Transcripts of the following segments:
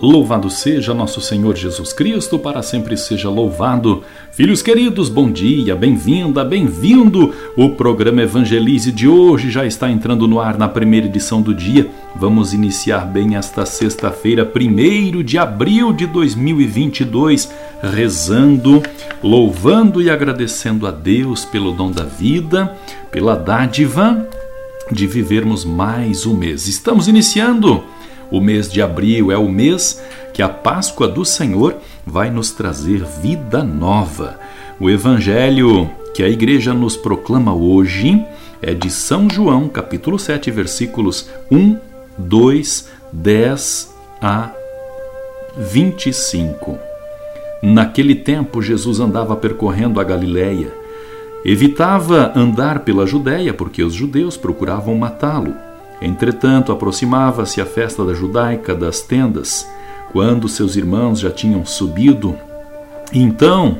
Louvado seja nosso Senhor Jesus Cristo, para sempre seja louvado. Filhos queridos, bom dia, bem-vinda, bem-vindo. O programa Evangelize de hoje já está entrando no ar na primeira edição do dia. Vamos iniciar bem esta sexta-feira, 1 de abril de 2022, rezando, louvando e agradecendo a Deus pelo dom da vida, pela dádiva de vivermos mais um mês. Estamos iniciando o mês de abril é o mês que a Páscoa do Senhor vai nos trazer vida nova. O evangelho que a igreja nos proclama hoje é de São João, capítulo 7, versículos 1, 2, 10 a 25. Naquele tempo, Jesus andava percorrendo a Galiléia. Evitava andar pela Judéia porque os judeus procuravam matá-lo. Entretanto, aproximava-se a festa da judaica das tendas, quando seus irmãos já tinham subido. Então,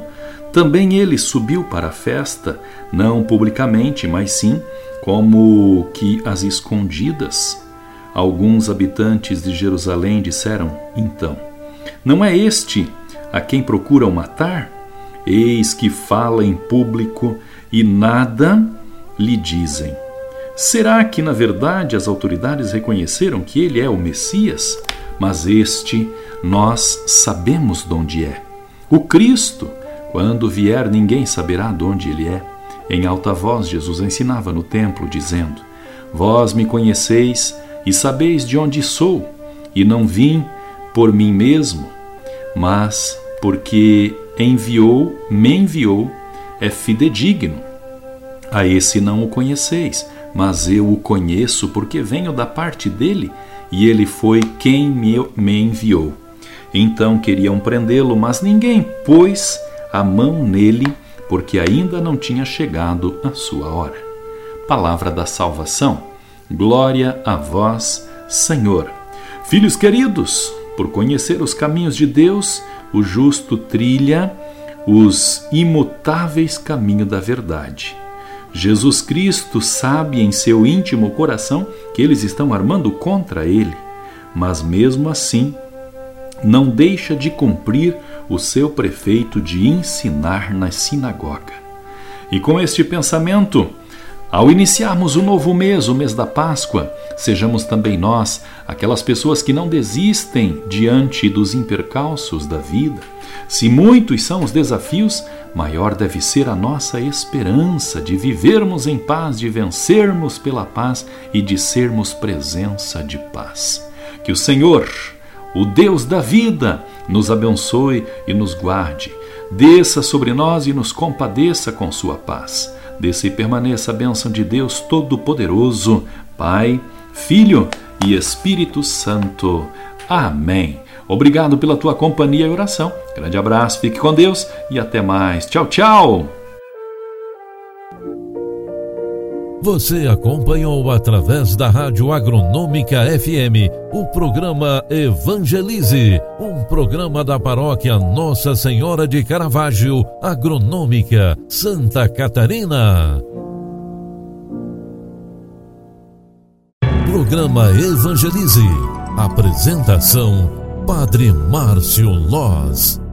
também ele subiu para a festa, não publicamente, mas sim como que às escondidas. Alguns habitantes de Jerusalém disseram: Então, não é este a quem procuram matar? Eis que fala em público e nada lhe dizem. Será que, na verdade, as autoridades reconheceram que ele é o Messias? Mas este nós sabemos de onde é. O Cristo, quando vier, ninguém saberá de onde ele é. Em alta voz, Jesus ensinava no templo, dizendo: Vós me conheceis e sabeis de onde sou, e não vim por mim mesmo, mas porque enviou, me enviou, é fidedigno. A esse não o conheceis mas eu o conheço porque venho da parte dele e ele foi quem me, enviou. Então queriam prendê-lo, mas ninguém pôs a mão nele, porque ainda não tinha chegado a sua hora. Palavra da salvação. Glória a vós, Senhor. Filhos queridos, por conhecer os caminhos de Deus, o justo trilha os imutáveis caminhos da verdade. Jesus Cristo sabe em seu íntimo coração que eles estão armando contra ele, mas mesmo assim não deixa de cumprir o seu prefeito de ensinar na sinagoga. E com este pensamento, ao iniciarmos o novo mês, o mês da Páscoa, sejamos também nós aquelas pessoas que não desistem diante dos impercalços da vida. Se muitos são os desafios, maior deve ser a nossa esperança de vivermos em paz, de vencermos pela paz e de sermos presença de paz. Que o Senhor, o Deus da vida, nos abençoe e nos guarde. Desça sobre nós e nos compadeça com sua paz. Desça e permaneça a bênção de Deus Todo-Poderoso, Pai, Filho e Espírito Santo. Amém. Obrigado pela tua companhia e oração. Grande abraço, fique com Deus e até mais. Tchau, tchau. Você acompanhou através da Rádio Agronômica FM o programa Evangelize, um programa da paróquia Nossa Senhora de Caravaggio, Agronômica, Santa Catarina. Programa Evangelize. Apresentação Padre Márcio Loz.